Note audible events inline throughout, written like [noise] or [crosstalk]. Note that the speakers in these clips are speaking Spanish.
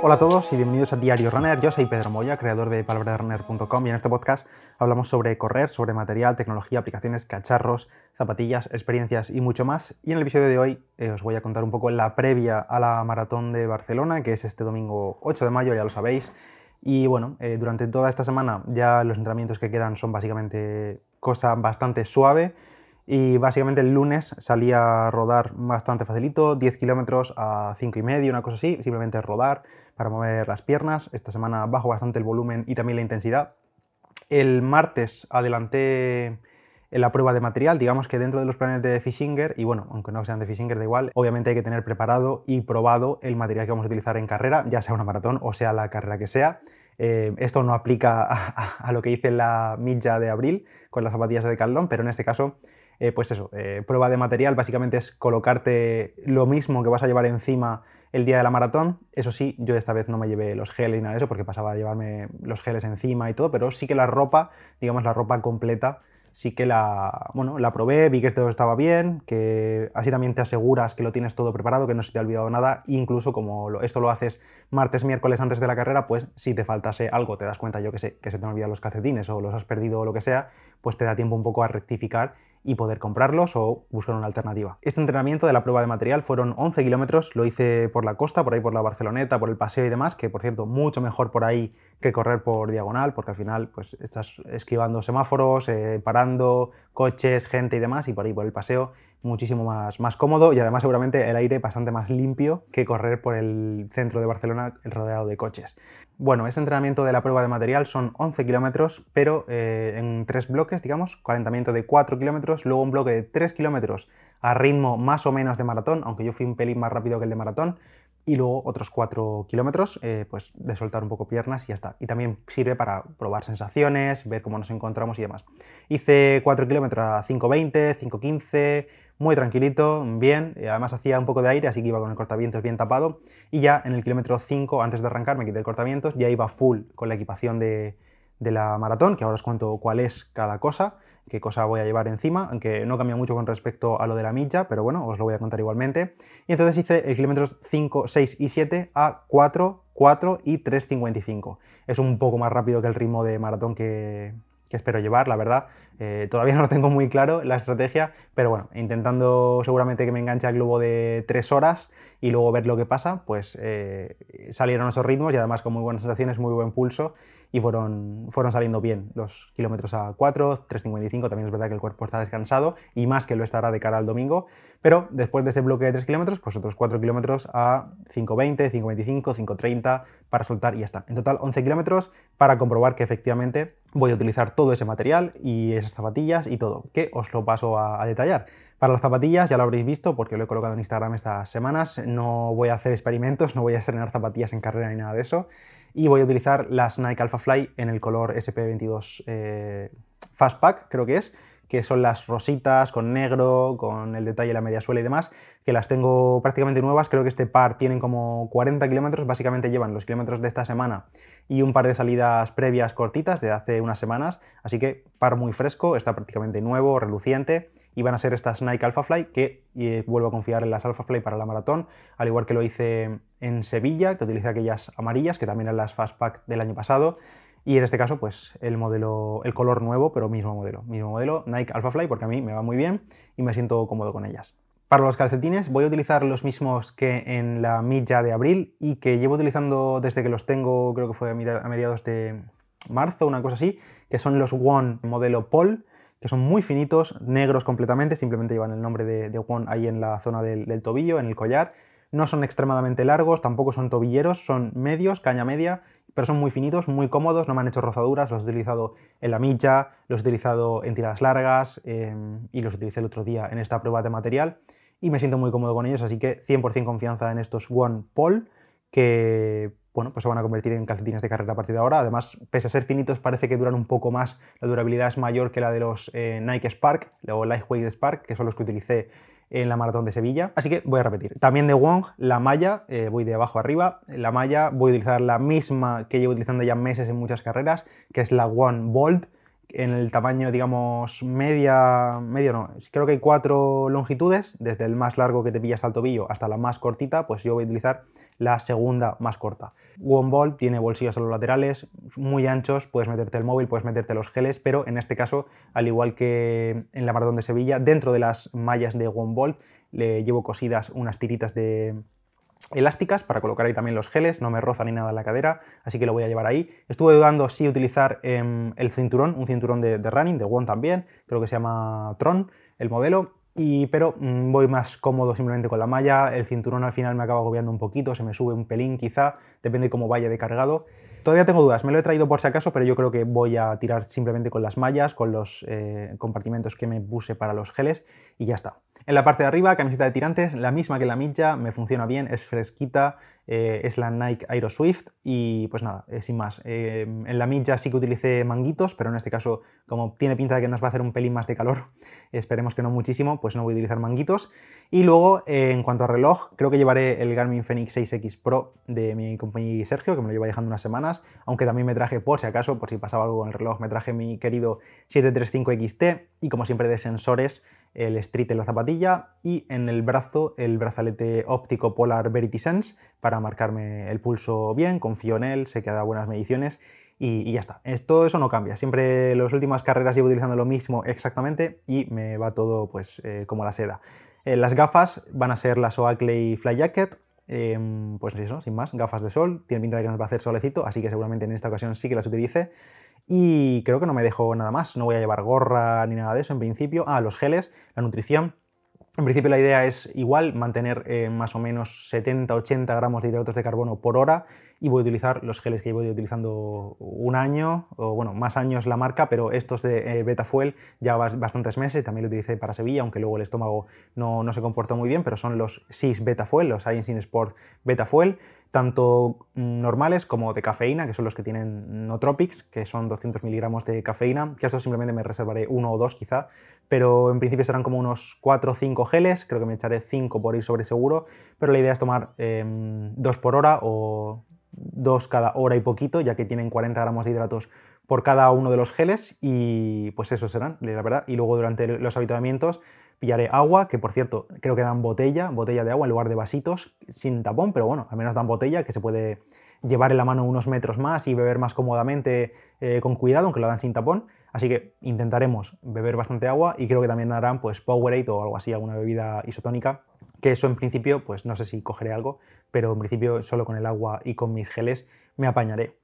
Hola a todos y bienvenidos a Diario Runner. Yo soy Pedro Moya, creador de palabrasrunner.com y en este podcast hablamos sobre correr, sobre material, tecnología, aplicaciones, cacharros, zapatillas, experiencias y mucho más. Y en el episodio de hoy eh, os voy a contar un poco la previa a la maratón de Barcelona, que es este domingo 8 de mayo, ya lo sabéis. Y bueno, eh, durante toda esta semana ya los entrenamientos que quedan son básicamente cosa bastante suave. Y básicamente el lunes salía a rodar bastante facilito, 10 kilómetros a 5 y medio, una cosa así, simplemente rodar para mover las piernas. Esta semana bajo bastante el volumen y también la intensidad. El martes adelanté la prueba de material, digamos que dentro de los planes de Fishinger, y bueno, aunque no sean de Fishinger, da igual, obviamente hay que tener preparado y probado el material que vamos a utilizar en carrera, ya sea una maratón o sea la carrera que sea. Eh, esto no aplica a, lo que hice en la milla de abril con las zapatillas de Decathlon, pero en este caso eh, pues eso, eh, prueba de material básicamente es colocarte lo mismo que vas a llevar encima el día de la maratón. Eso sí, yo esta vez no me llevé los geles y nada de eso porque pasaba a llevarme los geles encima y todo, pero sí que la ropa, digamos la ropa completa, sí que la, bueno, la probé, vi que todo estaba bien, que así también te aseguras que lo tienes todo preparado, que no se te ha olvidado nada, incluso como esto lo haces martes, miércoles antes de la carrera, pues si te faltase algo, te das cuenta, yo que sé, que se te han olvidado los calcetines o los has perdido o lo que sea, pues te da tiempo un poco a rectificar y poder comprarlos o buscar una alternativa. Este entrenamiento de la prueba de material fueron 11 kilómetros, lo hice por la costa, por ahí por la Barceloneta, por el paseo y demás, que por cierto, mucho mejor por ahí que correr por diagonal, porque al final pues estás esquivando semáforos, eh, parando, coches, gente y demás, y por ahí por el paseo muchísimo más, más cómodo y además seguramente el aire bastante más limpio que correr por el centro de Barcelona rodeado de coches. Bueno, este entrenamiento de la prueba de material son 11 kilómetros, pero eh, en tres bloques, digamos, calentamiento de 4 kilómetros, luego un bloque de 3 kilómetros a ritmo más o menos de maratón, aunque yo fui un pelín más rápido que el de maratón, y luego otros 4 kilómetros eh, pues de soltar un poco piernas y ya está. Y también sirve para probar sensaciones, ver cómo nos encontramos y demás. Hice 4 kilómetros a 5.20, 5.15, muy tranquilito, bien, y además hacía un poco de aire, así que iba con el cortavientos bien tapado. Y ya en el kilómetro 5, antes de arrancar, me quité el cortavientos, ya iba full con la equipación de, de la maratón, que ahora os cuento cuál es cada cosa qué cosa voy a llevar encima, aunque no cambia mucho con respecto a lo de la milla, pero bueno, os lo voy a contar igualmente. Y entonces hice el kilómetros 5, 6 y 7 a 4, 4 y 3.55. Es un poco más rápido que el ritmo de maratón que, espero llevar, la verdad. Eh, todavía [laughs] no lo tengo muy claro la estrategia, pero bueno, intentando seguramente que me enganche al globo de 3 horas y luego ver lo que pasa, pues eh, salieron esos ritmos y además con muy buenas sensaciones, muy buen pulso y fueron, fueron saliendo bien los kilómetros a 4, 3.55, también es verdad que el cuerpo está descansado y más que lo estará de cara al domingo, pero después de ese bloque de 3 kilómetros, pues otros 4 kilómetros a 5.20, 5.25, 5.30 para soltar y ya está. En total 11 kilómetros para comprobar que efectivamente voy a utilizar todo ese material y esas zapatillas y todo, que os lo paso a, a detallar. Para las zapatillas ya lo habréis visto porque lo he colocado en Instagram estas semanas, no voy a hacer experimentos, no voy a estrenar zapatillas en carrera ni nada de eso y voy a utilizar las Nike Alpha Fly en el color SP22 eh, Fastpack, creo que es, que son las rositas con negro, con el detalle de la media suela y demás, que las tengo prácticamente nuevas. Creo que este par tienen como 40 kilómetros, básicamente llevan los kilómetros de esta semana y un par de salidas previas cortitas de hace unas semanas. Así que par muy fresco, está prácticamente nuevo, reluciente y van a ser estas Nike Alpha Fly que vuelvo a confiar en las Alpha Fly para la maratón, al igual que lo hice en Sevilla, que utilicé aquellas amarillas, que también eran las Fastpack del año pasado. Y en este caso, pues el modelo, el color nuevo, pero mismo modelo. Mismo modelo, Nike Alpha Fly, porque a mí me va muy bien y me siento cómodo con ellas. Para los calcetines voy a utilizar los mismos que en la milla de abril y que llevo utilizando desde que los tengo, creo que fue a mediados de marzo, una cosa así, que son los One modelo Paul, que son muy finitos, negros completamente, simplemente llevan el nombre de, One ahí en la zona del, tobillo, en el collar. No son extremadamente largos, tampoco son tobilleros, son medios, caña media, pero son muy finitos, muy cómodos, no me han hecho rozaduras, los he utilizado en la milla, los he utilizado en tiradas largas em, y los utilicé el otro día en esta prueba de material y me siento muy cómodo con ellos, así que 100% confianza en estos One Paul que bueno, pues se van a convertir en calcetines de carrera a partir de ahora. Además, pese a ser finitos, parece que duran un poco más. La durabilidad es mayor que la de los eh, Nike Spark o Lightweight Spark, que son los que utilicé en la maratón de Sevilla. Así que voy a repetir. También de Wong, la malla, eh, voy de abajo arriba. La malla voy a utilizar la misma que llevo utilizando ya meses en muchas carreras, que es la One Bolt en el tamaño, digamos, media, medio no, creo que hay cuatro longitudes, desde el más largo que te pillas al tobillo hasta la más cortita, pues yo voy a utilizar la segunda más corta. One Ball tiene bolsillos a los laterales, muy anchos, puedes meterte el móvil, puedes meterte los geles, pero en este caso, al igual que en la maratón de Sevilla, dentro de las mallas de One Ball le llevo cosidas unas tiritas de, elásticas para colocar ahí también los geles, no me roza ni nada la cadera, así que lo voy a llevar ahí. Estuve dudando si utilizar em, el cinturón, un cinturón de, running, de One también, creo que se llama Tron, el modelo, y, pero mm, voy más cómodo simplemente con la malla, el cinturón al final me acaba agobiando un poquito, se me sube un pelín quizá, depende cómo vaya de cargado. Todavía tengo dudas, me lo he traído por si acaso, pero yo creo que voy a tirar simplemente con las mallas, con los eh, compartimentos que me puse para los geles y ya está. En la parte de arriba, camiseta de tirantes, la misma que la milla, me funciona bien, es fresquita, eh, es la Nike Aero Swift y pues nada, eh, sin más. Eh, en la milla sí que utilicé manguitos, pero en este caso, como tiene pinta de que nos va a hacer un pelín más de calor, [laughs] esperemos que no muchísimo, pues no voy a utilizar manguitos. Y luego, en cuanto a reloj, creo que llevaré el Garmin Fenix 6X Pro de mi compañero Sergio, que me lo lleva dejando unas semanas, aunque también me traje, por si acaso, por si pasaba algo con el reloj, me traje mi querido 735 XT y como siempre de sensores, el Street en la zapatilla y en el brazo el brazalete óptico Polar Verity Sense para marcarme el pulso bien, confío en él, sé que dado buenas mediciones y, ya está. todo eso no cambia, siempre en las últimas carreras llevo utilizando lo mismo exactamente y me va todo pues eh, como la seda. Eh, las gafas van a ser las Oakley Fly Jacket, em, pues eso, sin más, gafas de sol, tiene pinta de que nos va a hacer solecito, así que seguramente en esta ocasión sí que las utilice. Y creo que no me dejo nada más, no voy a llevar gorra ni nada de eso en principio. Ah, los geles, la nutrición. En principio la idea es igual, mantener eh, más o menos 70-80 gramos de hidratos de carbono por hora y voy a utilizar los geles que voy utilizando un año, o bueno, más años la marca, pero estos de eh, Betafuel ya bastantes meses, también lo utilicé para Sevilla, aunque luego el estómago no, no se comportó muy bien, pero son los SIS Betafuel, los Science in Sport Betafuel, tanto normales como de cafeína, que son los que tienen Nootropics, que son 200 miligramos de cafeína, que estos simplemente me reservaré uno o dos quizá, pero en principio serán como unos 4 o 5 geles, creo que me echaré 5 por ir sobre seguro, pero la idea es tomar em, dos por hora o dos cada hora y poquito, ya que tienen 40 gramos de hidratos por cada uno de los geles y pues eso serán, la verdad. Y luego durante los habituamientos pillaré agua, que por cierto creo que dan botella, botella de agua en lugar de vasitos sin tapón, pero bueno, al menos dan botella que se puede llevar en la mano unos metros más y beber más cómodamente eh, con cuidado, aunque lo dan sin tapón. Así que intentaremos beber bastante agua y creo que también darán pues Powerade o algo así, alguna bebida isotónica, que eso en principio, pues no sé si cogeré algo, pero en principio solo con el agua y con mis geles me apañaré.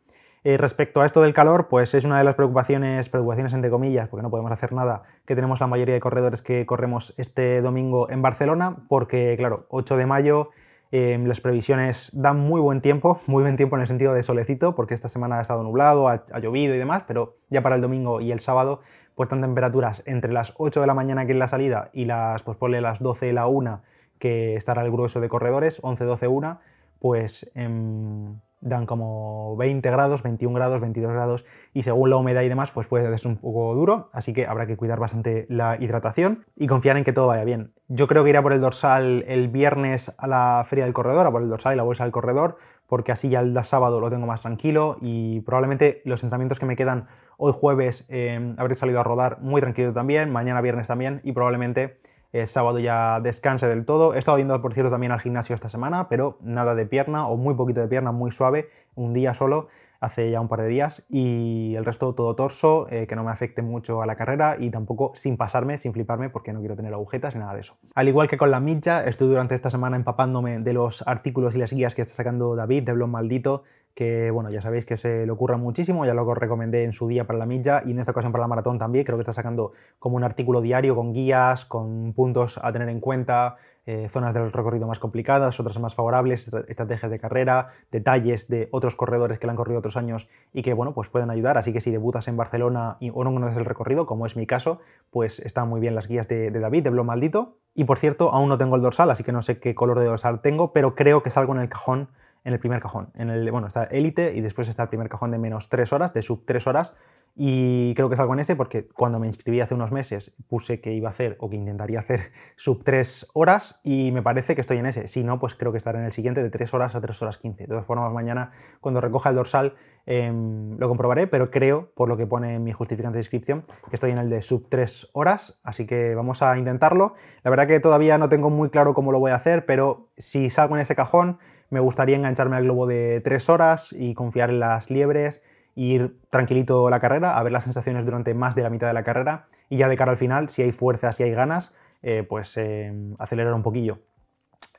Eh, respecto a esto del calor, pues es una de las preocupaciones, preocupaciones entre comillas, porque no podemos hacer nada, que tenemos la mayoría de corredores que corremos este domingo en Barcelona, porque claro, 8 de mayo Em, las previsiones dan muy buen tiempo, muy buen tiempo en el sentido de solecito, porque esta semana ha estado nublado, ha, llovido y demás, pero ya para el domingo y el sábado, pues están temperaturas entre las 8 de la mañana que es la salida y las, pues ponle las 12 de la 1 que estará el grueso de corredores, 11, 12, 1, pues em, dan como 20 grados, 21 grados, 22 grados y según la humedad y demás pues puede ser un poco duro, así que habrá que cuidar bastante la hidratación y confiar en que todo vaya bien. Yo creo que iré por el dorsal el viernes a la feria del corredor, a por el dorsal y la bolsa del corredor, porque así ya el sábado lo tengo más tranquilo y probablemente los entrenamientos que me quedan hoy jueves eh, habré salido a rodar muy tranquilo también, mañana viernes también y probablemente eh, sábado ya descanse del todo. He estado yendo, por cierto, también al gimnasio esta semana, pero nada de pierna o muy poquito de pierna, muy suave, un día solo, hace ya un par de días, y el resto todo torso, eh, que no me afecte mucho a la carrera y tampoco sin pasarme, sin fliparme, porque no quiero tener agujetas ni nada de eso. Al igual que con la milla, estoy durante esta semana empapándome de los artículos y las guías que está sacando David de Blog Maldito, que bueno, ya sabéis que se le ocurra muchísimo, ya lo recomendé en su día para la milla y en esta ocasión para la maratón también, creo que está sacando como un artículo diario con guías, con puntos a tener en cuenta, eh, zonas del recorrido más complicadas, otras más favorables, estrategias de carrera, detalles de otros corredores que le han corrido otros años y que bueno, pues pueden ayudar, así que si debutas en Barcelona y, o no conoces el recorrido, como es mi caso, pues están muy bien las guías de, David, de Blog Maldito. Y por cierto, aún no tengo el dorsal, así que no sé qué color de dorsal tengo, pero creo que salgo en el cajón en el primer cajón. En el, bueno, está élite y después está el primer cajón de menos 3 horas, de sub 3 horas. y creo que salgo en ese porque cuando me inscribí hace unos meses puse que iba a hacer o que intentaría hacer [laughs] sub 3 horas y me parece que estoy en ese. Si no, pues creo que estaré en el siguiente de 3 horas a 3 horas 15. De todas formas, mañana cuando recoja el dorsal em, lo comprobaré, pero creo, por lo que pone en mi justificante de inscripción, que estoy en el de sub 3 horas, así que vamos a intentarlo. La verdad que todavía no tengo muy claro cómo lo voy a hacer, pero si salgo en ese cajón, me gustaría engancharme al globo de 3 horas y confiar en las liebres ir tranquilito la carrera, a ver las sensaciones durante más de la mitad de la carrera y ya de cara al final, si hay fuerza, si hay ganas, eh, pues eh, acelerar un poquillo.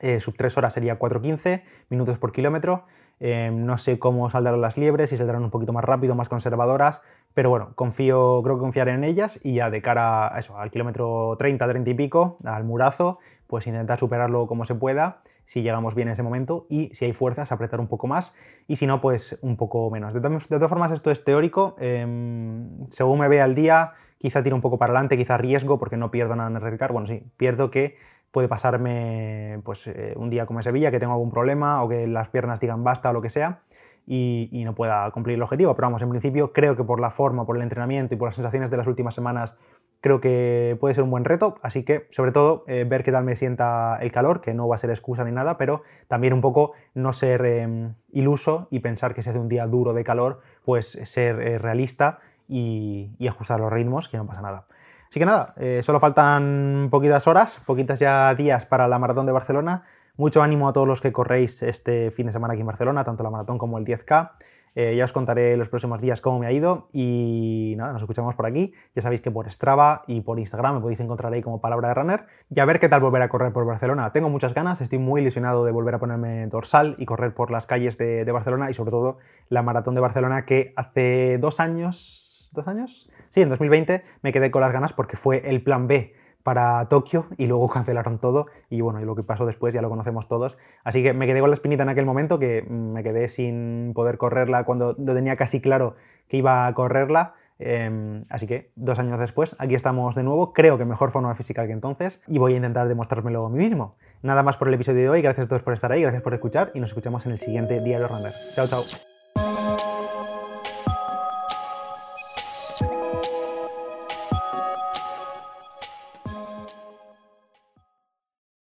Eh, sub 3 horas sería 4.15 minutos por kilómetro. no sé cómo saldrán las liebres, si saldrán un poquito más rápido, más conservadoras, pero bueno, confío, creo que confiaré en ellas y ya de cara a eso, al kilómetro 30, 30 y pico, al murazo, pues intentar superarlo como se pueda, si llegamos bien en ese momento, y si hay fuerzas, apretar un poco más, y si no, pues un poco menos. De, todas formas, esto es teórico, em, según me ve al día, quizá tiro un poco para adelante, quizá riesgo, porque no pierdo nada en el redcar, bueno, sí, pierdo que puede pasarme pues, eh, un día como en Sevilla, que tengo algún problema, o que las piernas digan basta o lo que sea, y, no pueda cumplir el objetivo. Pero vamos, en principio creo que por la forma, por el entrenamiento y por las sensaciones de las últimas semanas creo que puede ser un buen reto, así que sobre todo eh, ver qué tal me sienta el calor, que no va a ser excusa ni nada, pero también un poco no ser em, iluso y pensar que se hace un día duro de calor, pues ser eh, realista y, ajustar los ritmos, que no pasa nada. Así que nada, eh, solo faltan poquitas horas, poquitas ya días para la maratón de Barcelona. Mucho ánimo a todos los que corréis este fin de semana aquí en Barcelona, tanto la maratón como el 10K. Eh, ya os contaré los próximos días cómo me ha ido y nada, nos escuchamos por aquí. Ya sabéis que por Strava y por Instagram me podéis encontrar ahí como palabra de runner y a ver qué tal volver a correr por Barcelona. Tengo muchas ganas, estoy muy ilusionado de volver a ponerme dorsal y correr por las calles de, de Barcelona y sobre todo la maratón de Barcelona que hace dos años, ¿dos años? Sí, en 2020 me quedé con las ganas porque fue el plan B para Tokio y luego [laughs] cancelaron todo y bueno, y lo que pasó después ya lo conocemos todos. Así que me quedé con la espinita en aquel momento que me quedé sin poder correrla cuando lo tenía casi claro que iba a correrla. Em, así que dos años después, aquí estamos de nuevo, creo que mejor forma física que entonces y voy a intentar demostrármelo a mí mismo. Nada más por el episodio de hoy, gracias a todos por estar ahí, gracias por escuchar y nos escuchamos en el siguiente Diario Runner. Chao, chao.